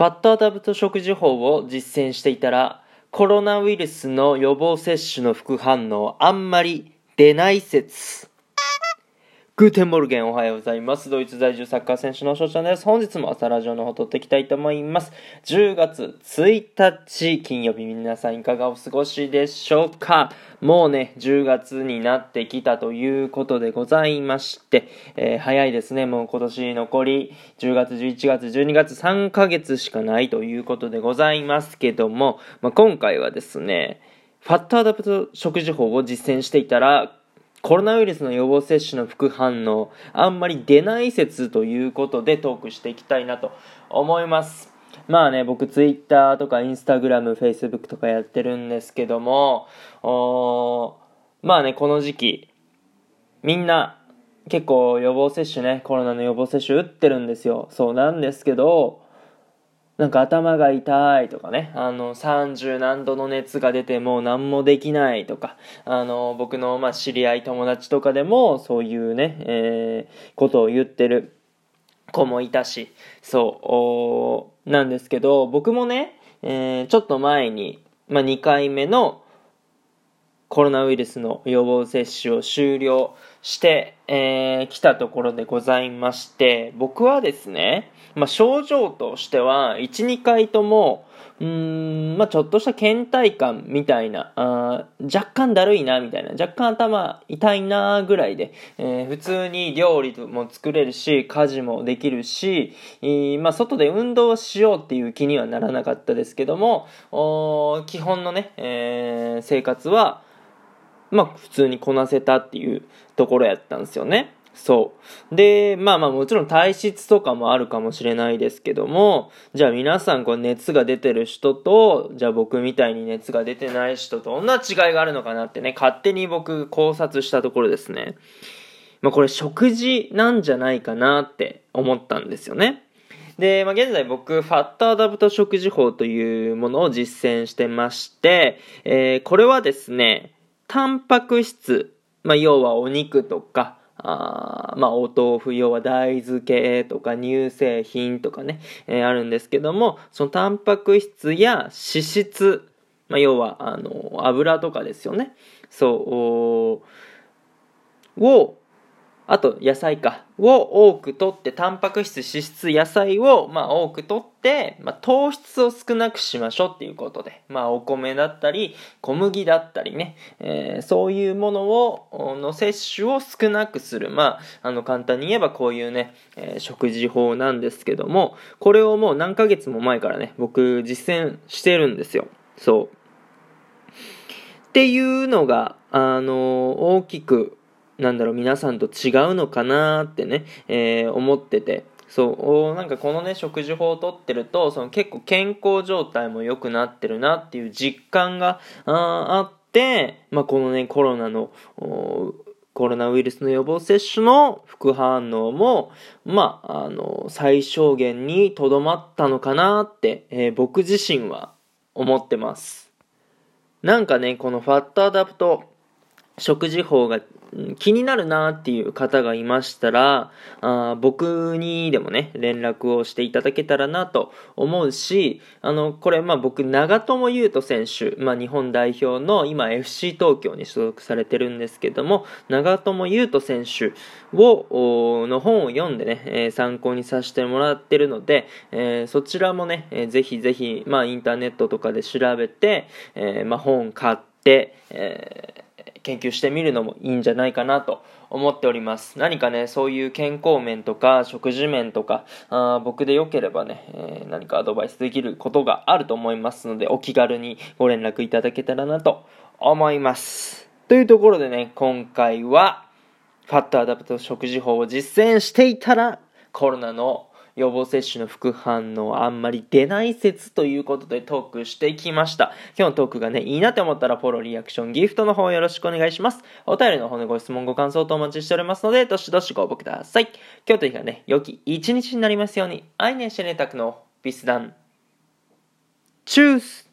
fat adapt 食事法を実践していたら、コロナウイルスの予防接種の副反応あんまり出ない説。 Guten Morgen おはようございます。ドイツ在住サッカー選手の翔ちゃんです。本日も朝ラジオの方撮っていきたいと思います。10月1日金曜日皆さんいかがお過ごしでしょうかもうね、10月になってきたということでございまして、えー、早いですね。もう今年残り10月、11月、12月3ヶ月しかないということでございますけども、まあ、今回はですね、 fat adapt 食事法を実践していたら、コロナウイルスの予防接種の副反応、あんまり出ない説ということでトークしていきたいなと思います。まあね、僕ツイッターとかインスタグラム、フェイスブックとかやってるんですけども、まあね、この時期、みんな結構予防接種ね、コロナの予防接種打ってるんですよ。そうなんですけど、なんか頭が痛いとかね、あの、30何度の熱が出てもう何もできないとか、あの、僕の、ま、知り合い友達とかでもそういうね、えー、ことを言ってる子もいたし、そう、なんですけど、僕もね、えー、ちょっと前に、まあ、2回目のコロナウイルスの予防接種を終了して、えー、来たところでございまして、僕はですね、まあ、症状としては、1、2回とも、うん、まあ、ちょっとした倦怠感みたいな、あ若干だるいな、みたいな、若干頭痛いな、ぐらいで、えー、普通に料理も作れるし、家事もできるし、えー、まあ、外で運動しようっていう気にはならなかったですけども、基本のね、えー、生活は、まあ普通にこなせたっていうところやったんですよね。そう。で、まあまあもちろん体質とかもあるかもしれないですけども、じゃあ皆さんこう熱が出てる人と、じゃあ僕みたいに熱が出てない人とどんな違いがあるのかなってね、勝手に僕考察したところですね。まあこれ食事なんじゃないかなって思ったんですよね。で、まあ、現在僕、 fat adapt 食事法というものを実践してまして、えー、これはですね、タンパク質、まあ、要はお肉とか、あまあ、お豆腐、要は大豆系とか乳製品とかね、えー、あるんですけども、そのタンパク質や脂質、まあ、要は、あの、油とかですよね。そう、を、あと野菜か。を多くとってタンパク質脂質野菜をまあ多くとって、まあ、糖質を少なくしましょうっていうことで、まあ、お米だったり小麦だったりね、えー、そういうものをの摂取を少なくする。まああの簡単に言えばこういうね、えー、食事法なんですけどもこれをもう何ヶ月も前からね僕実践してるんですよ。そう。っていうのがあの大きくなんだろう、皆さんと違うのかなってね、えー、思ってて。そう、なんかこのね、食事法をとってると、その結構健康状態も良くなってるなっていう実感があって、まあ、このね、コロナの、コロナウイルスの予防接種の副反応も、まあ、あの、最小限にとどまったのかなって、えー、僕自身は思ってます。なんかね、このファットアダプト食事法が気になるなっていう方がいましたら、あ僕にでもね、連絡をしていただけたらなと思うし、あの、これ、まあ僕、長友佑都選手、まあ日本代表の今 FC 東京に所属されてるんですけども、長友佑都選手を、の本を読んでね、えー、参考にさせてもらってるので、えー、そちらもね、えー、ぜひぜひ、まあインターネットとかで調べて、えー、まあ本買って、えー研究してみるのもいいんじゃないかなと思っております。何かね、そういう健康面とか食事面とか、あ僕でよければね、えー、何かアドバイスできることがあると思いますので、お気軽にご連絡いただけたらなと思います。というところでね、今回は、ファットアダプト食事法を実践していたら、コロナの予防接種の副反応あんまり出ない説ということでトークしてきました。今日のトークがね、いいなって思ったらフォロー、リアクション、ギフトの方よろしくお願いします。お便りの方でご質問、ご感想等お待ちしておりますので、どしどしご応募ください。今日という日がね、良き一日になりますように、愛ねしねたくのビスダン。チュース